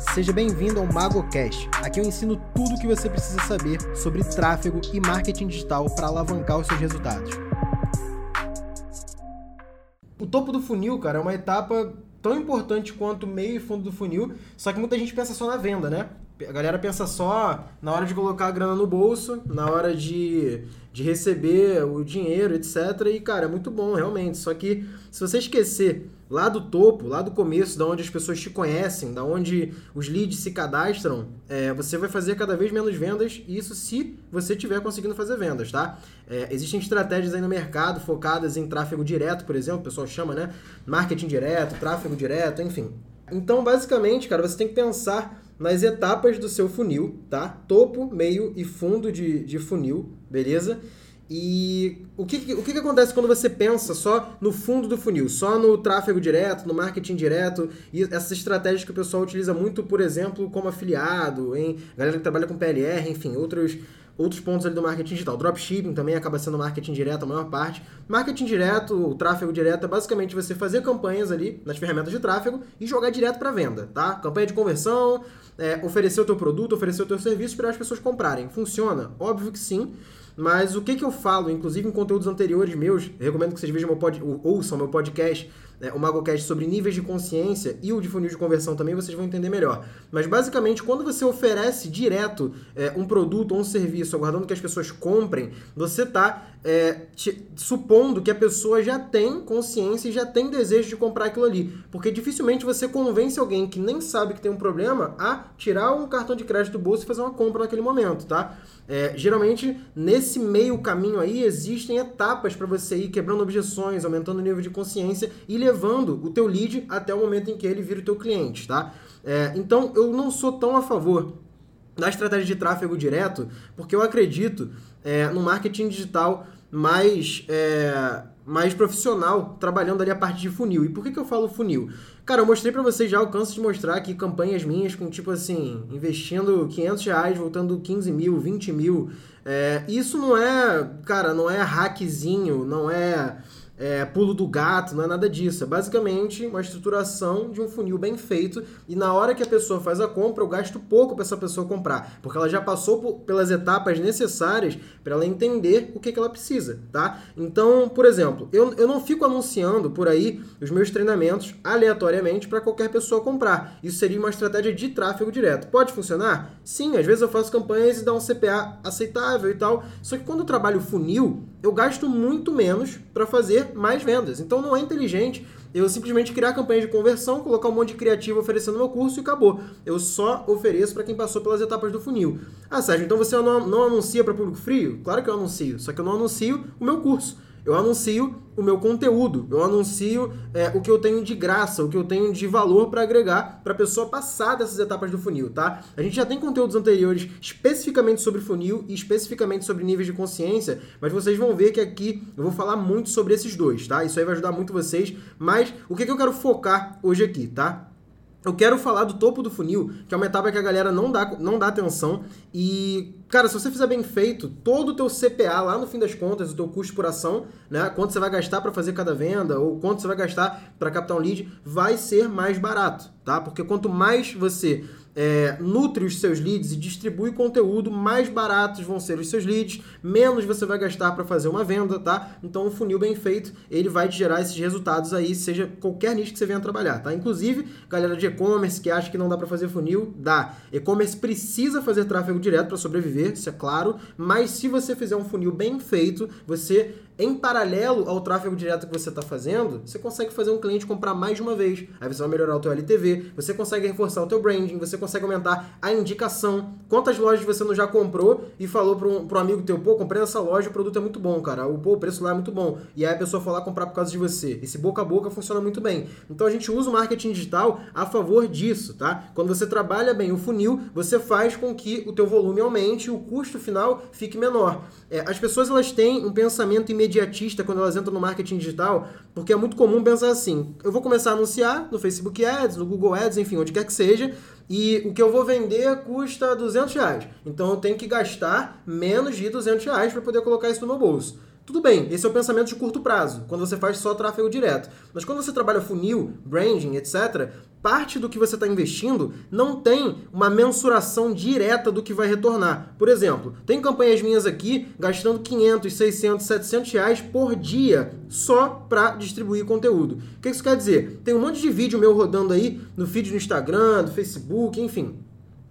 Seja bem-vindo ao MagoCast. Aqui eu ensino tudo o que você precisa saber sobre tráfego e marketing digital para alavancar os seus resultados. O topo do funil, cara, é uma etapa tão importante quanto meio e fundo do funil, só que muita gente pensa só na venda, né? A galera pensa só na hora de colocar a grana no bolso, na hora de, de receber o dinheiro, etc. E, cara, é muito bom, realmente. Só que se você esquecer lá do topo, lá do começo, da onde as pessoas te conhecem, da onde os leads se cadastram, é, você vai fazer cada vez menos vendas, isso se você estiver conseguindo fazer vendas, tá? É, existem estratégias aí no mercado focadas em tráfego direto, por exemplo, o pessoal chama, né? Marketing direto, tráfego direto, enfim. Então, basicamente, cara, você tem que pensar nas etapas do seu funil, tá? Topo, meio e fundo de, de funil, beleza? E o que, o que, que acontece quando você pensa só no fundo do funil, só no tráfego direto, no marketing direto, e essas estratégias que o pessoal utiliza muito, por exemplo, como afiliado, em galera que trabalha com PLR, enfim, outros, outros pontos ali do marketing digital. Dropshipping também acaba sendo marketing direto a maior parte. Marketing direto, o tráfego direto é basicamente você fazer campanhas ali nas ferramentas de tráfego e jogar direto para venda, tá? Campanha de conversão, é, oferecer o teu produto, oferecer o teu serviço para as pessoas comprarem. Funciona? Óbvio que sim. Mas o que, que eu falo, inclusive em conteúdos anteriores meus, recomendo que vocês vejam meu pod, ouçam meu podcast, né, o MagoCast sobre níveis de consciência e o de funil de conversão também, vocês vão entender melhor. Mas basicamente, quando você oferece direto é, um produto ou um serviço, aguardando que as pessoas comprem, você está é, supondo que a pessoa já tem consciência e já tem desejo de comprar aquilo ali. Porque dificilmente você convence alguém que nem sabe que tem um problema a tirar um cartão de crédito do bolso e fazer uma compra naquele momento, tá? É, geralmente, nesse meio caminho aí, existem etapas para você ir quebrando objeções, aumentando o nível de consciência e levando o teu lead até o momento em que ele vira o teu cliente, tá? É, então, eu não sou tão a favor da estratégia de tráfego direto, porque eu acredito é, no marketing digital mais, é, mais profissional, trabalhando ali a parte de funil. E por que, que eu falo funil? Cara, eu mostrei para vocês já, alcanço de mostrar aqui campanhas minhas com, tipo assim, investindo 500 reais, voltando 15 mil, 20 mil. É, isso não é, cara, não é hackzinho, não é é, pulo do gato, não é nada disso. É basicamente uma estruturação de um funil bem feito e na hora que a pessoa faz a compra, eu gasto pouco para essa pessoa comprar, porque ela já passou por, pelas etapas necessárias para ela entender o que, que ela precisa, tá? Então, por exemplo, eu, eu não fico anunciando por aí os meus treinamentos aleatoriamente para qualquer pessoa comprar. Isso seria uma estratégia de tráfego direto. Pode funcionar? Sim, às vezes eu faço campanhas e dá um CPA aceitável e tal. Só que quando eu trabalho funil, eu gasto muito menos para fazer mais vendas. Então não é inteligente eu simplesmente criar campanha de conversão, colocar um monte de criativo oferecendo meu curso e acabou. Eu só ofereço para quem passou pelas etapas do funil. Ah, Sérgio, então você não, não anuncia para público frio? Claro que eu anuncio, só que eu não anuncio o meu curso. Eu anuncio o meu conteúdo, eu anuncio é, o que eu tenho de graça, o que eu tenho de valor para agregar para a pessoa passar dessas etapas do funil, tá? A gente já tem conteúdos anteriores especificamente sobre funil e especificamente sobre níveis de consciência, mas vocês vão ver que aqui eu vou falar muito sobre esses dois, tá? Isso aí vai ajudar muito vocês, mas o que, que eu quero focar hoje aqui, tá? Eu quero falar do topo do funil, que é uma etapa que a galera não dá, não dá atenção. E, cara, se você fizer bem feito, todo o teu CPA lá no fim das contas, o teu custo por ação, né? Quanto você vai gastar para fazer cada venda, ou quanto você vai gastar para captar um lead, vai ser mais barato, tá? Porque quanto mais você é, nutre os seus leads e distribui conteúdo, mais baratos vão ser os seus leads, menos você vai gastar para fazer uma venda, tá? Então, o funil bem feito, ele vai te gerar esses resultados aí, seja qualquer nicho que você venha trabalhar, tá? Inclusive, galera de e-commerce que acha que não dá para fazer funil, dá. E-commerce precisa fazer tráfego direto para sobreviver, isso é claro, mas se você fizer um funil bem feito, você em paralelo ao tráfego direto que você está fazendo, você consegue fazer um cliente comprar mais de uma vez. Aí você vai melhorar o teu LTV, você consegue reforçar o teu branding, você consegue aumentar a indicação. Quantas lojas você não já comprou e falou para um, amigo teu, pô, comprei nessa loja, o produto é muito bom, cara. O, pô, o preço lá é muito bom. E aí a pessoa lá comprar por causa de você. Esse boca a boca funciona muito bem. Então a gente usa o marketing digital a favor disso, tá? Quando você trabalha bem o funil, você faz com que o teu volume aumente e o custo final fique menor. É, as pessoas elas têm um pensamento imediatista quando elas entram no marketing digital, porque é muito comum pensar assim: eu vou começar a anunciar no Facebook Ads, no Google Ads, enfim, onde quer que seja, e o que eu vou vender custa 200 reais. Então eu tenho que gastar menos de 200 reais para poder colocar isso no meu bolso. Tudo bem, esse é o pensamento de curto prazo, quando você faz só tráfego direto. Mas quando você trabalha funil, branding, etc., parte do que você está investindo não tem uma mensuração direta do que vai retornar. Por exemplo, tem campanhas minhas aqui gastando 500, 600, 700 reais por dia só para distribuir conteúdo. O que isso quer dizer? Tem um monte de vídeo meu rodando aí no feed do Instagram, do Facebook, enfim,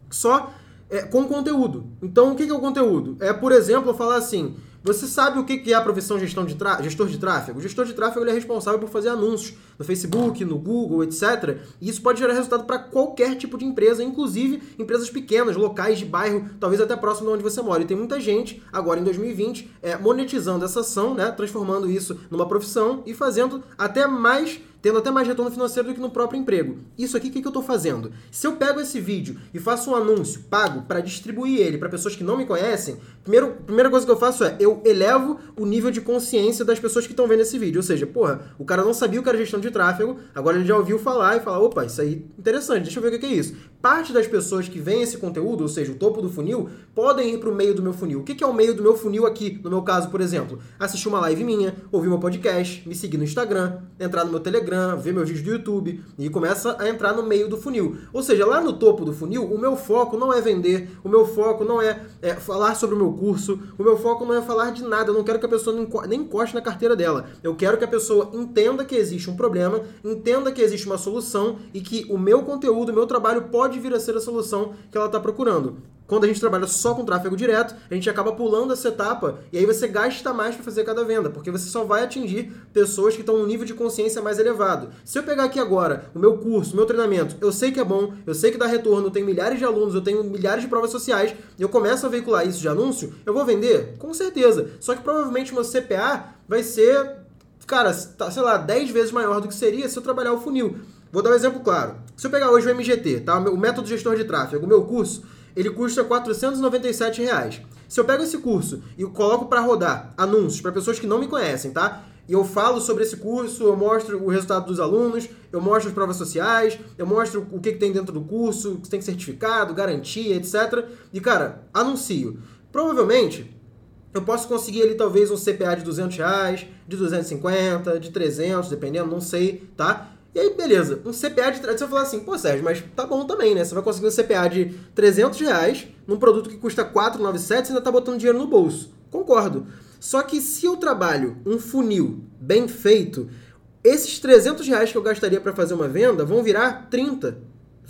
só é, com conteúdo. Então, o que é o conteúdo? É, por exemplo, eu falar assim você sabe o que é a profissão gestão de gestor de tráfego? O gestor de tráfego é responsável por fazer anúncios no Facebook, no Google, etc. E isso pode gerar resultado para qualquer tipo de empresa, inclusive empresas pequenas, locais de bairro, talvez até próximo de onde você mora. E tem muita gente, agora em 2020, é, monetizando essa ação, né, transformando isso numa profissão e fazendo até mais tendo até mais retorno financeiro do que no próprio emprego. Isso aqui, o que, que eu estou fazendo? Se eu pego esse vídeo e faço um anúncio pago para distribuir ele para pessoas que não me conhecem, primeiro, primeira coisa que eu faço é eu elevo o nível de consciência das pessoas que estão vendo esse vídeo. Ou seja, porra, o cara não sabia o que era gestão de tráfego, agora ele já ouviu falar e fala, opa, isso aí é interessante, deixa eu ver o que é isso. Parte das pessoas que veem esse conteúdo, ou seja, o topo do funil, podem ir para o meio do meu funil. O que é o meio do meu funil aqui, no meu caso, por exemplo? Assistir uma live minha, ouvir meu podcast, me seguir no Instagram, entrar no meu Telegram, Telegram, ver meus vídeos do YouTube e começa a entrar no meio do funil. Ou seja, lá no topo do funil, o meu foco não é vender, o meu foco não é, é falar sobre o meu curso, o meu foco não é falar de nada. Eu não quero que a pessoa nem encoste na carteira dela. Eu quero que a pessoa entenda que existe um problema, entenda que existe uma solução e que o meu conteúdo, o meu trabalho pode vir a ser a solução que ela está procurando. Quando a gente trabalha só com tráfego direto, a gente acaba pulando essa etapa e aí você gasta mais para fazer cada venda, porque você só vai atingir pessoas que estão num nível de consciência mais elevado. Se eu pegar aqui agora o meu curso, o meu treinamento, eu sei que é bom, eu sei que dá retorno, eu tenho milhares de alunos, eu tenho milhares de provas sociais, e eu começo a veicular isso de anúncio, eu vou vender? Com certeza. Só que provavelmente meu CPA vai ser, cara, tá, sei lá, 10 vezes maior do que seria se eu trabalhar o funil. Vou dar um exemplo claro. Se eu pegar hoje o MGT, tá? O método gestor de tráfego, o meu curso, ele custa 497 reais. Se eu pego esse curso e coloco para rodar anúncios para pessoas que não me conhecem, tá? E eu falo sobre esse curso, eu mostro o resultado dos alunos, eu mostro as provas sociais, eu mostro o que, que tem dentro do curso, se tem certificado, garantia, etc. E, cara, anuncio. Provavelmente, eu posso conseguir ali talvez um CPA de 200 reais, de 250, de 300, dependendo, não sei, tá? E aí, beleza, um CPA de. Você vai falar assim, pô, Sérgio, mas tá bom também, né? Você vai conseguir um CPA de 300 reais num produto que custa 497 e ainda tá botando dinheiro no bolso. Concordo. Só que se eu trabalho um funil bem feito, esses 300 reais que eu gastaria para fazer uma venda vão virar 30,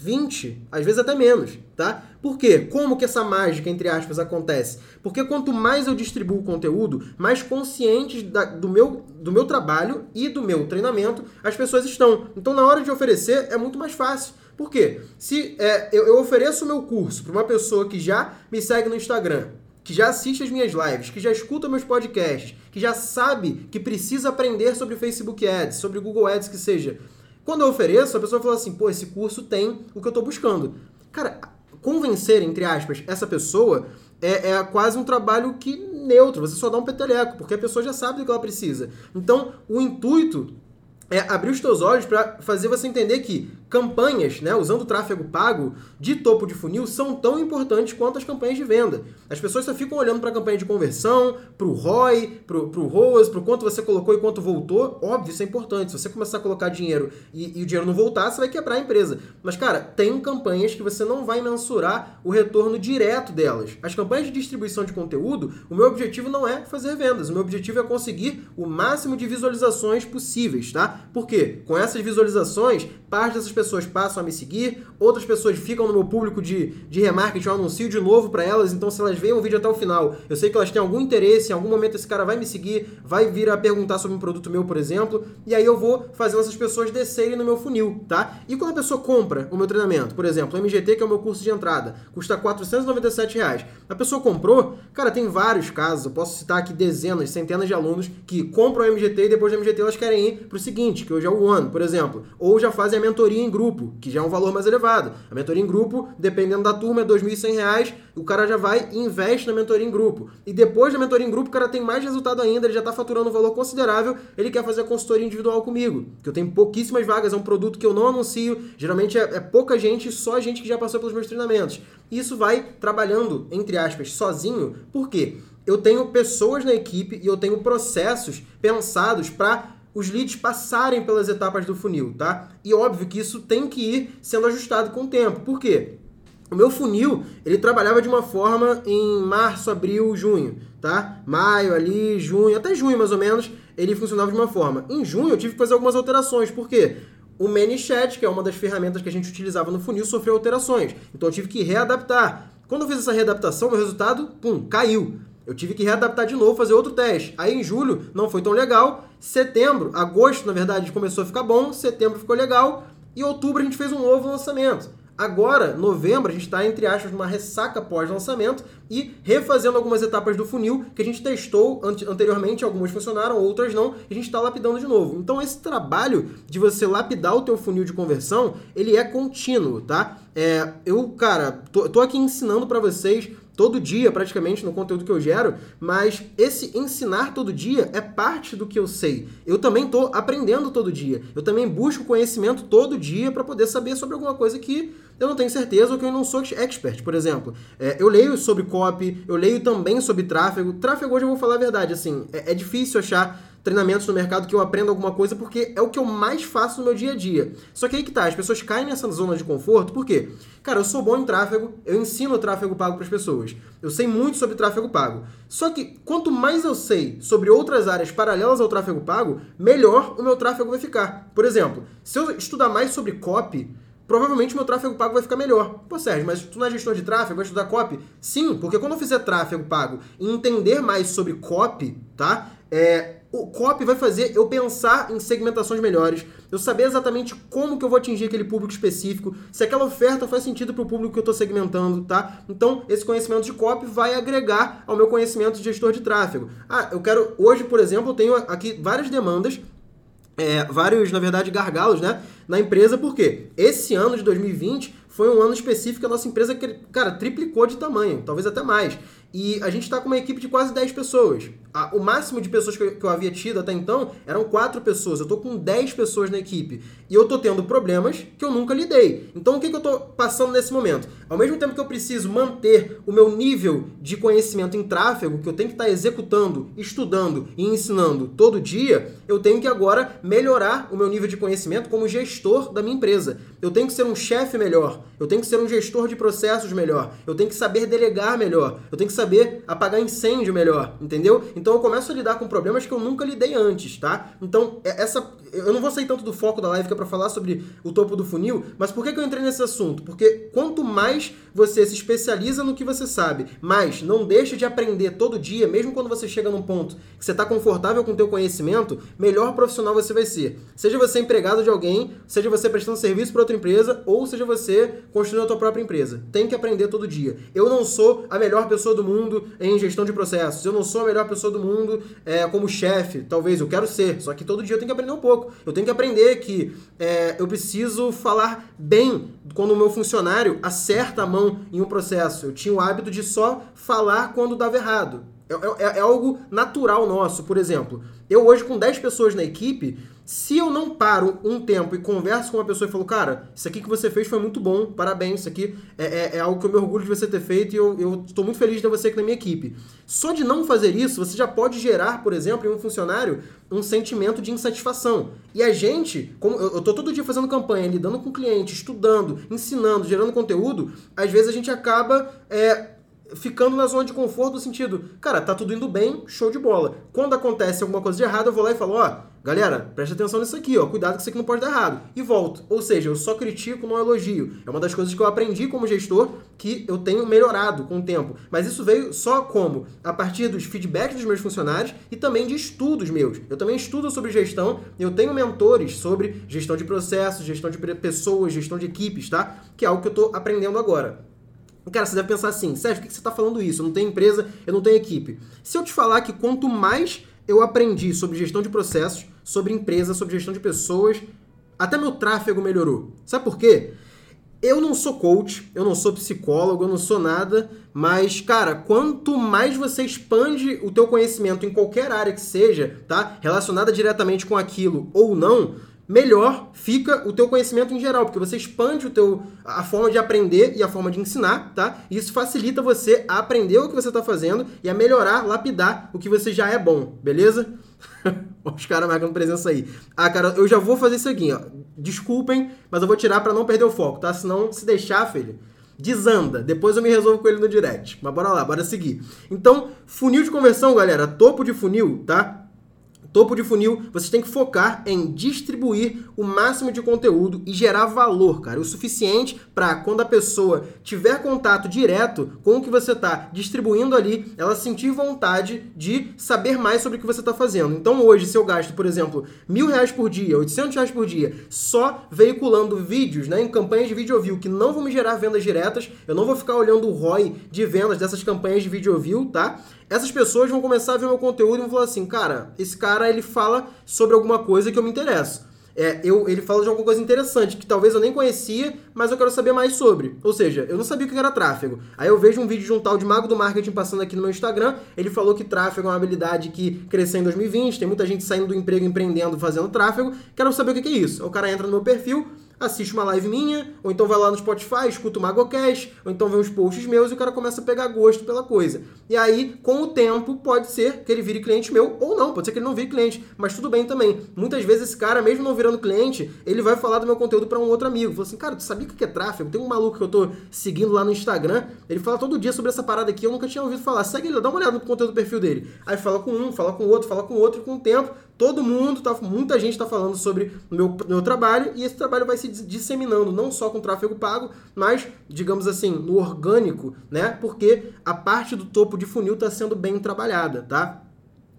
20, às vezes até menos, tá? Por quê? Como que essa mágica, entre aspas, acontece? Porque quanto mais eu distribuo conteúdo, mais conscientes da, do, meu, do meu trabalho e do meu treinamento as pessoas estão. Então, na hora de oferecer, é muito mais fácil. Por quê? Se é, eu, eu ofereço o meu curso para uma pessoa que já me segue no Instagram, que já assiste as minhas lives, que já escuta meus podcasts, que já sabe que precisa aprender sobre Facebook Ads, sobre Google Ads, que seja quando eu ofereço, a pessoa fala assim, pô, esse curso tem o que eu estou buscando. Cara, convencer, entre aspas, essa pessoa é, é, quase um trabalho que neutro, você só dá um peteleco, porque a pessoa já sabe do que ela precisa. Então, o intuito é abrir os teus olhos para fazer você entender que campanhas, né, usando tráfego pago de topo de funil, são tão importantes quanto as campanhas de venda. As pessoas só ficam olhando para a campanha de conversão, para o ROI, para o ROAS, para o quanto você colocou e quanto voltou. Óbvio, isso é importante. Se você começar a colocar dinheiro e, e, o dinheiro não voltar, você vai quebrar a empresa. Mas, cara, tem campanhas que você não vai mensurar o retorno direto delas. As campanhas de distribuição de conteúdo, o meu objetivo não é fazer vendas. O meu objetivo é conseguir o máximo de visualizações possíveis, tá? Porque com essas visualizações, parte dessas pessoas passam a me seguir, outras pessoas ficam no meu público de, de remarketing, eu anuncio de novo para elas, então se elas veem o vídeo até o final, eu sei que elas têm algum interesse, em algum momento esse cara vai me seguir, vai vir a perguntar sobre um produto meu, por exemplo, e aí eu vou fazendo essas pessoas descerem no meu funil, tá? E quando a pessoa compra o meu treinamento, por exemplo, o MGT, que é o meu curso de entrada, custa 497 reais. A pessoa comprou, cara, tem vários casos, eu posso citar aqui dezenas, centenas de alunos que compram o MGT e depois do MGT elas querem ir pro seguinte, que hoje é o One, por exemplo, ou já fazem a mentoria em grupo, que já é um valor mais elevado. A mentoria em grupo, dependendo da turma, é R$ 2.100, o cara já vai e investe na mentoria em grupo. E depois da mentoria em grupo, o cara tem mais resultado ainda, ele já está faturando um valor considerável, ele quer fazer a consultoria individual comigo, que eu tenho pouquíssimas vagas, é um produto que eu não anuncio, geralmente é, é pouca gente, só gente que já passou pelos meus treinamentos. Isso vai trabalhando, entre aspas, sozinho, por quê? Eu tenho pessoas na equipe e eu tenho processos pensados para os leads passarem pelas etapas do funil, tá? E óbvio que isso tem que ir sendo ajustado com o tempo. Por quê? O meu funil, ele trabalhava de uma forma em março, abril, junho, tá? Maio ali, junho, até junho mais ou menos, ele funcionava de uma forma. Em junho eu tive que fazer algumas alterações, por quê? O ManyChat, que é uma das ferramentas que a gente utilizava no funil, sofreu alterações. Então eu tive que readaptar. Quando eu fiz essa readaptação, meu resultado, pum, caiu. Eu tive que readaptar de novo, fazer outro teste. Aí em julho não foi tão legal. Setembro, agosto, na verdade, começou a ficar bom. Setembro ficou legal. E outubro a gente fez um novo lançamento. Agora, novembro, a gente está, entre aspas, numa ressaca pós-lançamento e refazendo algumas etapas do funil que a gente testou anteriormente, algumas funcionaram, outras não, e a gente está lapidando de novo. Então, esse trabalho de você lapidar o teu funil de conversão, ele é contínuo, tá? É, eu, cara, tô, tô aqui ensinando para vocês todo dia, praticamente, no conteúdo que eu gero, mas esse ensinar todo dia é parte do que eu sei. Eu também estou aprendendo todo dia. Eu também busco conhecimento todo dia para poder saber sobre alguma coisa que eu não tenho certeza ou que eu não sou expert, por exemplo. É, eu leio sobre copy, eu leio também sobre tráfego. Tráfego, hoje eu vou falar a verdade, assim, é, é difícil achar treinamentos no mercado que eu aprendo alguma coisa porque é o que eu mais faço no meu dia a dia. Só que aí que tá, as pessoas caem nessa zona de conforto, por quê? Cara, eu sou bom em tráfego, eu ensino tráfego pago para as pessoas. Eu sei muito sobre tráfego pago. Só que quanto mais eu sei sobre outras áreas paralelas ao tráfego pago, melhor o meu tráfego vai ficar. Por exemplo, se eu estudar mais sobre copy, provavelmente meu tráfego pago vai ficar melhor. Pô, Sérgio, mas tu não é gestor de tráfego, vai estudar copy? Sim, porque quando eu fizer tráfego pago e entender mais sobre copy, tá? É, o copy vai fazer eu pensar em segmentações melhores, eu saber exatamente como que eu vou atingir aquele público específico, se aquela oferta faz sentido para o público que eu estou segmentando, tá? Então, esse conhecimento de copy vai agregar ao meu conhecimento de gestor de tráfego. Ah, eu quero, hoje, por exemplo, eu tenho aqui várias demandas, é, vários, na verdade, gargalos, né, na empresa, porque esse ano de 2020 foi um ano específico que a nossa empresa, cara, triplicou de tamanho, talvez até mais. E a gente está com uma equipe de quase 10 pessoas. O máximo de pessoas que eu, que eu havia tido até então eram 4 pessoas. Eu estou com 10 pessoas na equipe. E eu estou tendo problemas que eu nunca lidei. Então o que, que eu estou passando nesse momento? Ao mesmo tempo que eu preciso manter o meu nível de conhecimento em tráfego, que eu tenho que estar tá executando, estudando e ensinando todo dia, eu tenho que agora melhorar o meu nível de conhecimento como gestor da minha empresa. Eu tenho que ser um chefe melhor. Eu tenho que ser um gestor de processos melhor. Eu tenho que saber delegar melhor. Eu tenho que saber apagar incêndio melhor, entendeu? Então eu começo a lidar com problemas que eu nunca lidei antes, tá? Então, é, essa. Eu não vou sair tanto do foco da live que é pra falar sobre o topo do funil, mas por que, que eu entrei nesse assunto? Porque quanto mais você se especializa no que você sabe, mais não deixa de aprender todo dia, mesmo quando você chega num ponto que você está confortável com o teu conhecimento, melhor profissional você vai ser. Seja você empregado de alguém, seja você prestando serviço para outra empresa, ou seja você construindo a tua própria empresa. Tem que aprender todo dia. Eu não sou a melhor pessoa do mundo em gestão de processos. Eu não sou a melhor pessoa do mundo é, como chefe. Talvez eu quero ser. Só que todo dia eu tenho que aprender um pouco. Eu tenho que aprender que é, eu preciso falar bem quando o meu funcionário acerta a mão em um processo. Eu tinha o hábito de só falar quando dava errado. É, é, é algo natural nosso. Por exemplo, eu hoje com 10 pessoas na equipe, se eu não paro um tempo e converso com uma pessoa e falo, cara, isso aqui que você fez foi muito bom, parabéns, isso aqui é, é, é algo que eu me orgulho de você ter feito e eu estou muito feliz de ter você aqui na minha equipe. Só de não fazer isso, você já pode gerar, por exemplo, em um funcionário, um sentimento de insatisfação. E a gente, como eu estou todo dia fazendo campanha, lidando com cliente, estudando, ensinando, gerando conteúdo, às vezes a gente acaba é, ficando na zona de conforto no sentido, cara, tá tudo indo bem, show de bola. Quando acontece alguma coisa de errado, eu vou lá e falo, ó, galera, preste atenção nisso aqui, ó, cuidado que isso aqui não pode dar errado. E volto. Ou seja, eu só critico, não elogio. É uma das coisas que eu aprendi como gestor que eu tenho melhorado com o tempo. Mas isso veio só como? A partir dos feedbacks dos meus funcionários e também de estudos meus. Eu também estudo sobre gestão, eu tenho mentores sobre gestão de processos, gestão de pessoas, gestão de equipes, tá? Que é algo que eu tô aprendendo agora. Cara, você deve pensar assim, Sérgio, por que você está falando isso? Eu não tenho empresa, eu não tenho equipe. Se eu te falar que quanto mais eu aprendi sobre gestão de processos, sobre empresa, sobre gestão de pessoas, até meu tráfego melhorou. Sabe por quê? Eu não sou coach, eu não sou psicólogo, eu não sou nada, mas, cara, quanto mais você expande o teu conhecimento em qualquer área que seja, tá? Relacionada diretamente com aquilo ou não, melhor fica o teu conhecimento em geral, porque você expande o teu, a forma de aprender e a forma de ensinar, tá? E isso facilita você a aprender o que você está fazendo e a melhorar, lapidar o que você já é bom, beleza? Os caras marcando presença aí. Ah, cara, eu já vou fazer isso aqui, ó. Desculpem, mas eu vou tirar para não perder o foco, tá? Senão, se deixar, filho, desanda. Depois eu me resolvo com ele no direct. Mas bora lá, bora seguir. Então, funil de conversão, galera, topo de funil, tá? Topo de funil, vocês têm que focar em distribuir o máximo de conteúdo e gerar valor, cara, o suficiente para quando a pessoa tiver contato direto com o que você está distribuindo ali, ela sentir vontade de saber mais sobre o que você está fazendo. Então hoje, se eu gasto, por exemplo, mil reais por dia, 800 reais por dia, só veiculando vídeos, né, em campanhas de video view que não vão me gerar vendas diretas, eu não vou ficar olhando o ROI de vendas dessas campanhas de video view, tá? essas pessoas vão começar a ver meu conteúdo e vão falar assim, cara, esse cara ele fala sobre alguma coisa que eu me interesso. É, eu, ele fala de alguma coisa interessante que talvez eu nem conhecia, mas eu quero saber mais sobre. Ou seja, eu não sabia o que era tráfego. Aí eu vejo um vídeo de um tal de Mago do Marketing passando aqui no meu Instagram. Ele falou que tráfego é uma habilidade que cresceu em 2020. Tem muita gente saindo do emprego empreendendo, fazendo tráfego. Quero saber o que é isso. O cara entra no meu perfil, assiste uma live minha, ou então vai lá no Spotify, escuta o MagoCast, ou então vê uns posts meus e o cara começa a pegar gosto pela coisa. E aí, com o tempo, pode ser que ele vire cliente meu, ou não, pode ser que ele não vire cliente, mas tudo bem também. Muitas vezes esse cara, mesmo não virando cliente, ele vai falar do meu conteúdo para um outro amigo. Fala assim, cara, tu sabia o que é tráfego? Tem um maluco que eu tô seguindo lá no Instagram, ele fala todo dia sobre essa parada aqui, eu nunca tinha ouvido falar. Segue ele, dá uma olhada no conteúdo do perfil dele. Aí fala com um, fala com o outro, fala com o outro, e com o tempo todo mundo, tá, muita gente está falando sobre o meu, meu trabalho e esse trabalho vai se disseminando não só com tráfego pago, mas, digamos assim, no orgânico, né? Porque a parte do topo de funil está sendo bem trabalhada, tá?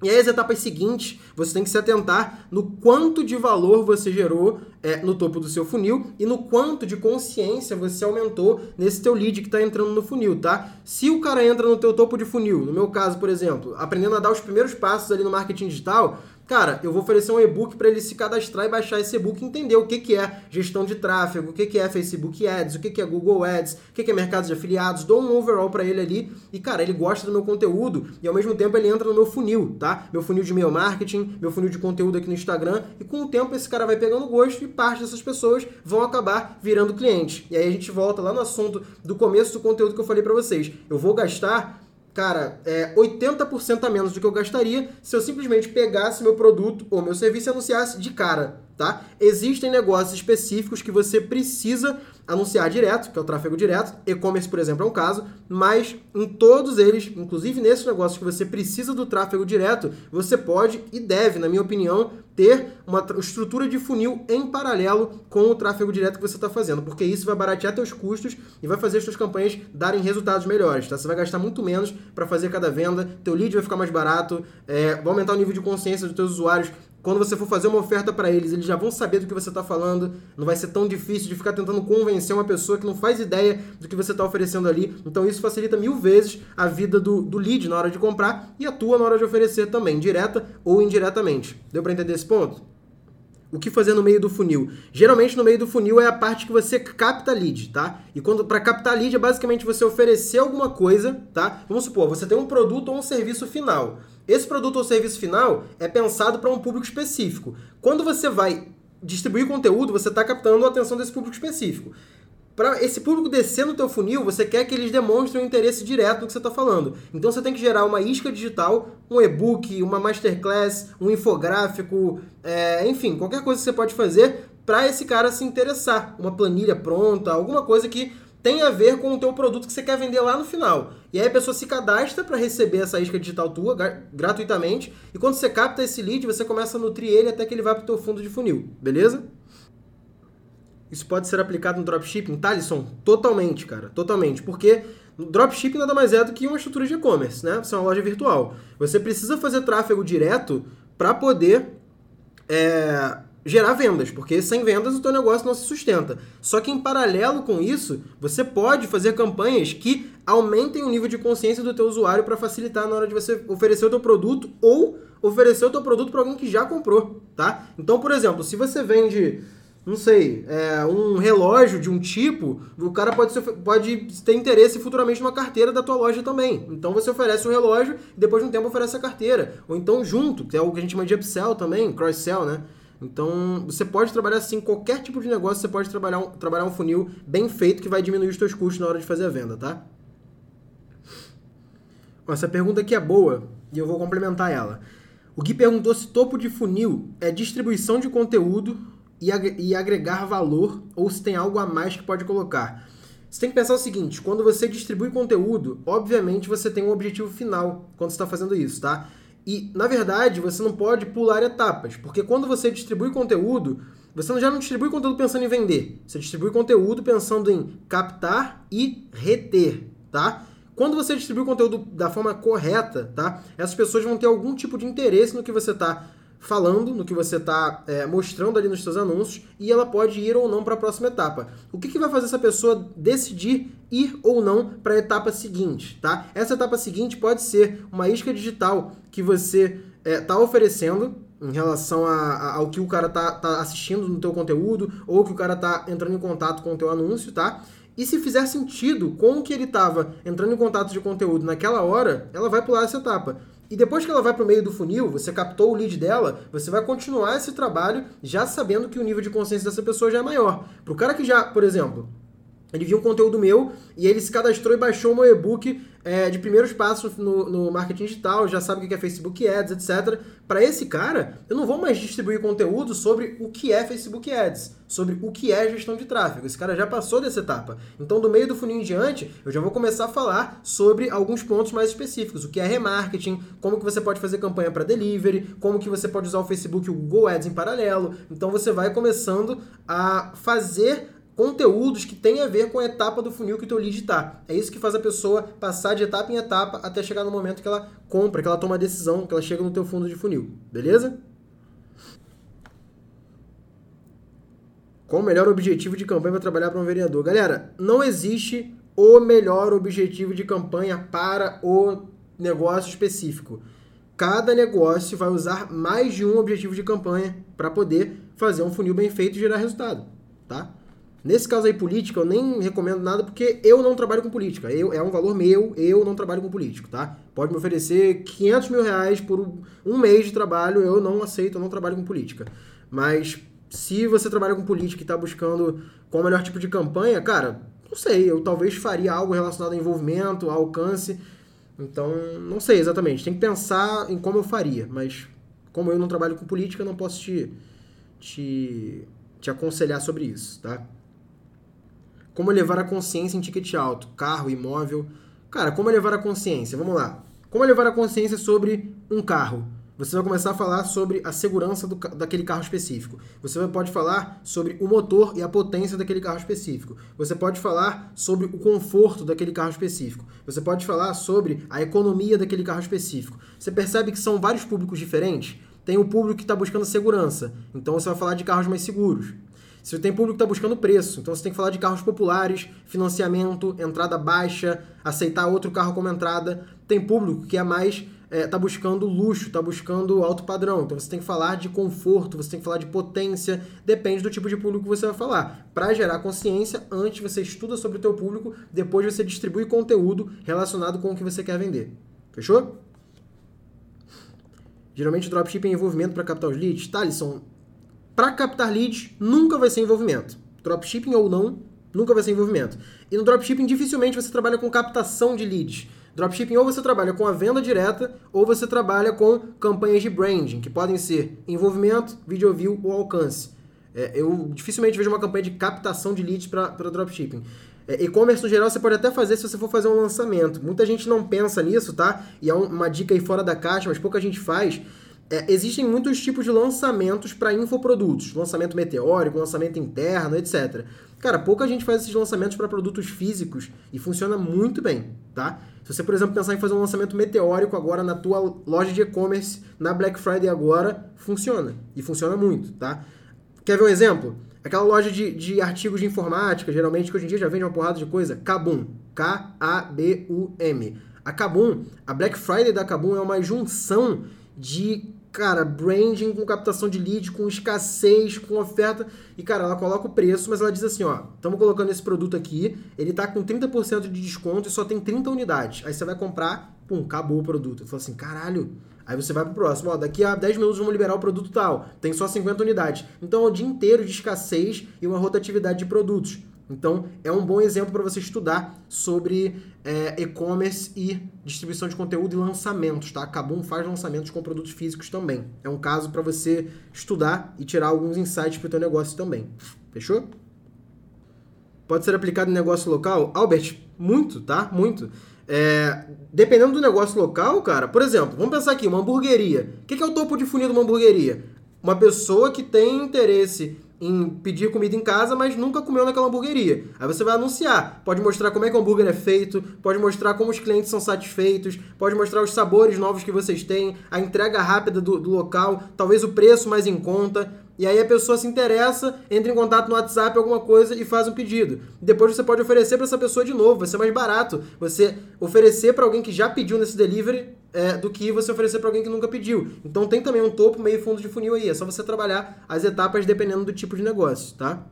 E aí as etapas seguintes, você tem que se atentar no quanto de valor você gerou é, no topo do seu funil e no quanto de consciência você aumentou nesse teu lead que está entrando no funil, tá? Se o cara entra no teu topo de funil, no meu caso, por exemplo, aprendendo a dar os primeiros passos ali no marketing digital, Cara, eu vou oferecer um e-book para ele se cadastrar e baixar esse e-book e entender o que, que é gestão de tráfego, o que, que é Facebook Ads, o que, que é Google Ads, o que, que é mercado de afiliados. Dou um overall para ele ali e, cara, ele gosta do meu conteúdo e ao mesmo tempo ele entra no meu funil, tá? Meu funil de e-mail marketing, meu funil de conteúdo aqui no Instagram e com o tempo esse cara vai pegando gosto e parte dessas pessoas vão acabar virando clientes. E aí a gente volta lá no assunto do começo do conteúdo que eu falei para vocês. Eu vou gastar cara, é 80% a menos do que eu gastaria se eu simplesmente pegasse meu produto ou meu serviço e anunciasse de cara, tá? Existem negócios específicos que você precisa anunciar direto, que é o tráfego direto. E-commerce, por exemplo, é um caso, mas em todos eles, inclusive nesses negócios que você precisa do tráfego direto, você pode e deve, na minha opinião, ter uma estrutura de funil em paralelo com o tráfego direto que você está fazendo, porque isso vai baratear seus custos e vai fazer as suas campanhas darem resultados melhores, tá? Você vai gastar muito menos para fazer cada venda, teu lead vai ficar mais barato, é, vai aumentar o nível de consciência dos teus usuários, quando você for fazer uma oferta para eles, eles já vão saber do que você está falando. Não vai ser tão difícil de ficar tentando convencer uma pessoa que não faz ideia do que você está oferecendo ali. Então isso facilita mil vezes a vida do, do lead na hora de comprar e a tua na hora de oferecer também, direta ou indiretamente. Deu para entender esse ponto? O que fazer no meio do funil? Geralmente no meio do funil é a parte que você capta lead, tá? E quando para captar lead é basicamente você oferecer alguma coisa, tá? Vamos supor, você tem um produto ou um serviço final. Esse produto ou serviço final é pensado para um público específico. Quando você vai distribuir conteúdo, você está captando a atenção desse público específico para esse público descer no teu funil, você quer que eles demonstrem um interesse direto no que você está falando. Então você tem que gerar uma isca digital, um e-book, uma masterclass, um infográfico, é, enfim, qualquer coisa que você pode fazer para esse cara se interessar. Uma planilha pronta, alguma coisa que tem a ver com o teu produto que você quer vender lá no final. E aí a pessoa se cadastra para receber essa isca digital tua gratuitamente. E quando você capta esse lead, você começa a nutrir ele até que ele vá para o teu fundo de funil, beleza? Isso pode ser aplicado no dropshipping? Thalisson, totalmente, cara, totalmente. Porque dropshipping nada mais é do que uma estrutura de e-commerce, né? Você é uma loja virtual. Você precisa fazer tráfego direto para poder é, gerar vendas, porque sem vendas o teu negócio não se sustenta. Só que em paralelo com isso, você pode fazer campanhas que aumentem o nível de consciência do teu usuário para facilitar na hora de você oferecer o teu produto ou oferecer o teu produto para alguém que já comprou, tá? Então, por exemplo, se você vende não sei, é, um relógio de um tipo, o cara pode, ser, pode ter interesse futuramente numa carteira da tua loja também. Então você oferece o relógio e depois de um tempo oferece a carteira. Ou então junto, que é o que a gente chama de upsell também, cross-sell, né? Então você pode trabalhar assim, qualquer tipo de negócio, você pode trabalhar um, trabalhar um funil bem feito que vai diminuir os teus custos na hora de fazer a venda, tá? Essa pergunta aqui é boa e eu vou complementar ela. O Gui perguntou se topo de funil é distribuição de conteúdo e agregar valor ou se tem algo a mais que pode colocar. Você tem que pensar o seguinte: quando você distribui conteúdo, obviamente você tem um objetivo final quando está fazendo isso, tá? E, na verdade, você não pode pular etapas, porque quando você distribui conteúdo, você já não distribui conteúdo pensando em vender. Você distribui conteúdo pensando em captar e reter, tá? Quando você distribui o conteúdo da forma correta, tá? Essas pessoas vão ter algum tipo de interesse no que você está falando, no que você está é, mostrando ali nos seus anúncios, e ela pode ir ou não para a próxima etapa. O que, que vai fazer essa pessoa decidir ir ou não para a etapa seguinte, tá? Essa etapa seguinte pode ser uma isca digital que você está é, tá oferecendo em relação a, a, ao que o cara tá, tá assistindo no teu conteúdo ou que o cara tá entrando em contato com o teu anúncio, tá? E se fizer sentido com o que ele estava entrando em contato de conteúdo naquela hora, ela vai pular essa etapa. E depois que ela vai para o meio do funil, você captou o lead dela, você vai continuar esse trabalho já sabendo que o nível de consciência dessa pessoa já é maior. Para o cara que já, por exemplo, ele viu um conteúdo meu e ele se cadastrou e baixou o meu e-book é, de primeiros passos no, no, marketing digital, já sabe o que é Facebook Ads, etc. Para esse cara, eu não vou mais distribuir conteúdo sobre o que é Facebook Ads, sobre o que é gestão de tráfego. Esse cara já passou dessa etapa. Então, do meio do funil em diante, eu já vou começar a falar sobre alguns pontos mais específicos. O que é remarketing, como que você pode fazer campanha para delivery, como que você pode usar o Facebook e o Google Ads em paralelo. Então, você vai começando a fazer conteúdos que têm a ver com a etapa do funil que o teu lead está. É isso que faz a pessoa passar de etapa em etapa até chegar no momento que ela compra, que ela toma a decisão, que ela chega no teu fundo de funil. Beleza? Qual o melhor objetivo de campanha para trabalhar para um vereador? Galera, não existe o melhor objetivo de campanha para o negócio específico. Cada negócio vai usar mais de um objetivo de campanha para poder fazer um funil bem feito e gerar resultado, tá? Nesse caso aí, política, eu nem recomendo nada porque eu não trabalho com política. Eu, é um valor meu, eu não trabalho com político, tá? Pode me oferecer 500 mil reais por um mês de trabalho, eu não aceito, eu não trabalho com política. Mas se você trabalha com política e está buscando qual o melhor tipo de campanha, cara, não sei, eu talvez faria algo relacionado a envolvimento, a alcance. Então, não sei exatamente. Tem que pensar em como eu faria, mas como eu não trabalho com política, não posso te, te, te aconselhar sobre isso, tá? Como elevar a consciência em ticket alto? Carro, imóvel. Cara, como elevar a consciência? Vamos lá. Como elevar a consciência sobre um carro? Você vai começar a falar sobre a segurança do, daquele carro específico. Você pode falar sobre o motor e a potência daquele carro específico. Você pode falar sobre o conforto daquele carro específico. Você pode falar sobre a economia daquele carro específico. Você percebe que são vários públicos diferentes? Tem o público que está buscando segurança, então você vai falar de carros mais seguros. Você tem público que está buscando preço, então você tem que falar de carros populares, financiamento, entrada baixa, aceitar outro carro como entrada. Tem público que é mais está é, tá buscando luxo, está buscando alto padrão. Então você tem que falar de conforto, você tem que falar de potência, depende do tipo de público que você vai falar. Para gerar consciência, antes você estuda sobre o teu público, depois você distribui conteúdo relacionado com o que você quer vender. Fechou? Geralmente dropshipping é envolvimento para captar os leads. Thalisson, para captar leads, nunca vai ser envolvimento. Dropshipping ou não, nunca vai ser envolvimento. E no dropshipping, dificilmente você trabalha com captação de leads. Dropshipping ou você trabalha com a venda direta ou você trabalha com campanhas de branding, que podem ser envolvimento, video view ou alcance. É, eu dificilmente vejo uma campanha de captação de leads para dropshipping. É, e-commerce no geral você pode até fazer se você for fazer um lançamento. Muita gente não pensa nisso, tá? E é uma dica aí fora da caixa, mas pouca gente faz é, existem muitos tipos de lançamentos para infoprodutos. Lançamento meteórico, lançamento interno, etc. Cara, pouca gente faz esses lançamentos para produtos físicos e funciona muito bem, tá? Se você, por exemplo, pensar em fazer um lançamento meteórico agora na tua loja de e-commerce, na Black Friday agora, funciona. E funciona muito, tá? Quer ver um exemplo? Aquela loja de, de artigos de informática, geralmente, que hoje em dia já vende uma porrada de coisa, Kabum. K-A-B-U-M. A Kabum, a Black Friday da Kabum é uma junção de cara, branding com captação de lead, com escassez, com oferta. E, cara, ela coloca o preço, mas ela diz assim, ó, estamos colocando esse produto aqui, ele tá com 30% de desconto e só tem 30 unidades. Aí você vai comprar, pum, acabou o produto. Eu falo assim, caralho. Aí você vai pro próximo, ó, daqui a 10 minutos vamos liberar o produto tal, tem só 50 unidades. Então é o dia inteiro de escassez e uma rotatividade de produtos. Então, é um bom exemplo para você estudar sobre é, e-commerce e distribuição de conteúdo e lançamentos, tá? A Kabum faz lançamentos com produtos físicos também. É um caso para você estudar e tirar alguns insights para o teu negócio também. Fechou? Pode ser aplicado em negócio local? Albert, muito, tá? Muito. É, dependendo do negócio local, cara, por exemplo, vamos pensar aqui, uma hamburgueria. O que é o topo de funil de uma hamburgueria? Uma pessoa que tem interesse em pedir comida em casa, mas nunca comeu naquela hamburgueria. Aí você vai anunciar, pode mostrar como é que o hambúrguer é feito, pode mostrar como os clientes são satisfeitos, pode mostrar os sabores novos que vocês têm, a entrega rápida do, do local, talvez o preço mais em conta. E aí a pessoa se interessa, entra em contato no WhatsApp, alguma coisa e faz um pedido. Depois você pode oferecer para essa pessoa de novo, vai ser mais barato você oferecer para alguém que já pediu nesse delivery é, do que você oferecer para alguém que nunca pediu. Então tem também um topo, meio fundo de funil aí. É só você trabalhar as etapas dependendo do tipo de negócio, tá?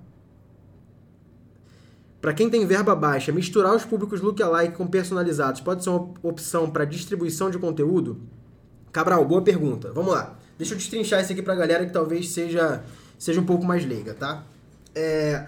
Para quem tem verba baixa, misturar os públicos lookalike com personalizados pode ser uma opção para distribuição de conteúdo? Cabral, boa pergunta. Vamos lá. Deixa eu destrinchar isso aqui pra galera que talvez seja, seja um pouco mais leiga, tá? É,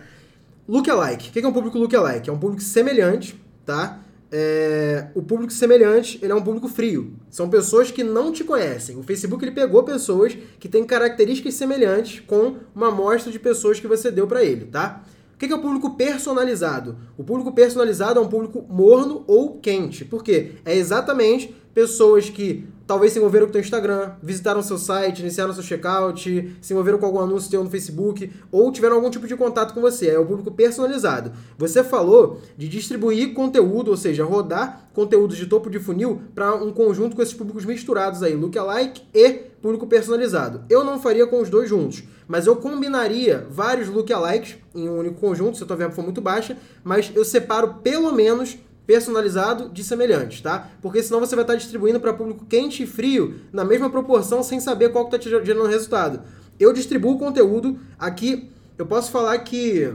lookalike. O que é um público lookalike? É um público semelhante, tá? É, o público semelhante, ele é um público frio. São pessoas que não te conhecem. O Facebook ele pegou pessoas que têm características semelhantes com uma amostra de pessoas que você deu para ele, tá? O que é o público personalizado? O público personalizado é um público morno ou quente. Por quê? É exatamente pessoas que talvez se envolveram com o Instagram, visitaram seu site, iniciaram seu checkout, se envolveram com algum anúncio teu no Facebook, ou tiveram algum tipo de contato com você. É o público personalizado. Você falou de distribuir conteúdo, ou seja, rodar conteúdos de topo de funil para um conjunto com esses públicos misturados aí, lookalike e público personalizado. Eu não faria com os dois juntos, mas eu combinaria vários lookalikes em um único conjunto, se a tua verba for muito baixa, mas eu separo pelo menos personalizado de semelhantes, tá? Porque senão você vai estar distribuindo para público quente e frio na mesma proporção sem saber qual que está te gerando resultado. Eu distribuo conteúdo aqui, eu posso falar que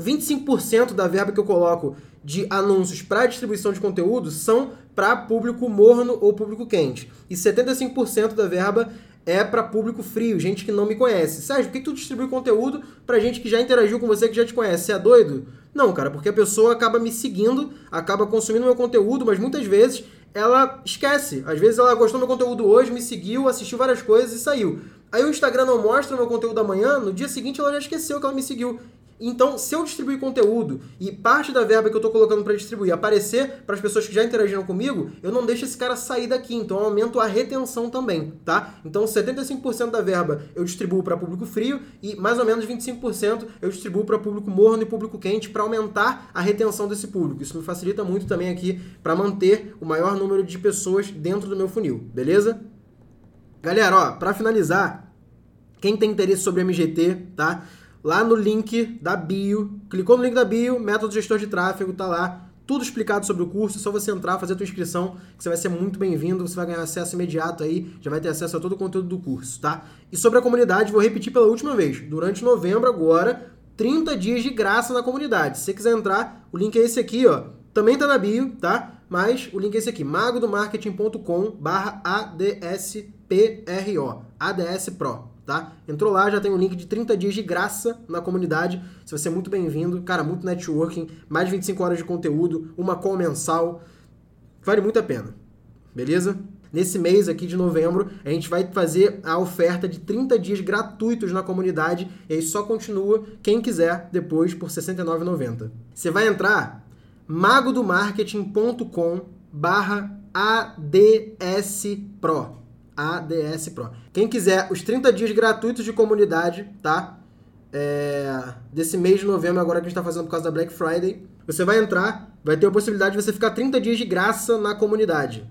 25% da verba que eu coloco de anúncios para distribuição de conteúdo são para público morno ou público quente. E 75% da verba é para público frio, gente que não me conhece. Sérgio, por que tu distribui conteúdo para gente que já interagiu com você, que já te conhece? Você é doido? Não, cara, porque a pessoa acaba me seguindo, acaba consumindo meu conteúdo, mas muitas vezes ela esquece. Às vezes ela gostou do meu conteúdo hoje, me seguiu, assistiu várias coisas e saiu. Aí o Instagram não mostra meu conteúdo amanhã, no dia seguinte ela já esqueceu que ela me seguiu. Então, se eu distribuir conteúdo e parte da verba que eu estou colocando para distribuir aparecer para as pessoas que já interagiram comigo, eu não deixo esse cara sair daqui. Então, eu aumento a retenção também, tá? Então, 75% da verba eu distribuo para público frio e mais ou menos 25% eu distribuo para público morno e público quente para aumentar a retenção desse público. Isso me facilita muito também aqui para manter o maior número de pessoas dentro do meu funil, beleza? Galera, ó, para finalizar, quem tem interesse sobre MGT, tá? Lá no link da bio. Clicou no link da bio, método gestor de tráfego, tá lá. Tudo explicado sobre o curso, é só você entrar, fazer a tua inscrição, que você vai ser muito bem-vindo, você vai ganhar acesso imediato aí, já vai ter acesso a todo o conteúdo do curso, tá? E sobre a comunidade, vou repetir pela última vez. Durante novembro agora, 30 dias de graça na comunidade. Se você quiser entrar, o link é esse aqui, ó. Também tá na bio, tá? Mas o link é esse aqui, magodomarketing.com barra ADSPRO, ADS Pro tá? Entrou lá, já tem um link de 30 dias de graça na comunidade. Você vai ser muito bem-vindo. Cara, muito networking, mais de 25 horas de conteúdo, uma call mensal. Vale muito a pena. Beleza? Nesse mês aqui de novembro, a gente vai fazer a oferta de 30 dias gratuitos na comunidade e aí só continua quem quiser depois por R$ 69,90. Você vai entrar magodomarketing.com barra ADS Pro. ADS Pro. Quem quiser os 30 dias gratuitos de comunidade, tá? É, desse mês de novembro, agora que a gente está fazendo por causa da Black Friday, você vai entrar, vai ter a possibilidade de você ficar 30 dias de graça na comunidade.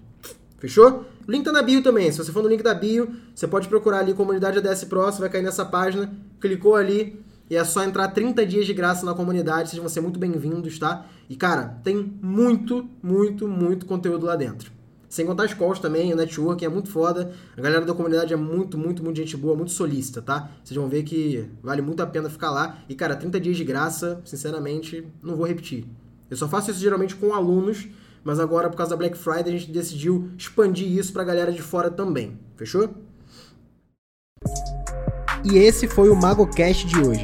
Fechou? O link tá na bio também. Se você for no link da bio, você pode procurar ali comunidade ADS Pro, você vai cair nessa página, clicou ali e é só entrar 30 dias de graça na comunidade, vocês vão ser muito bem-vindos, tá? E cara, tem muito, muito, muito conteúdo lá dentro. Sem contar as calls também, o networking é muito foda. A galera da comunidade é muito, muito, muito gente boa, muito solícita, tá? Vocês vão ver que vale muito a pena ficar lá. E, cara, 30 dias de graça, sinceramente, não vou repetir. Eu só faço isso geralmente com alunos, mas agora, por causa da Black Friday, a gente decidiu expandir isso pra galera de fora também. Fechou? E esse foi o MagoCast de hoje.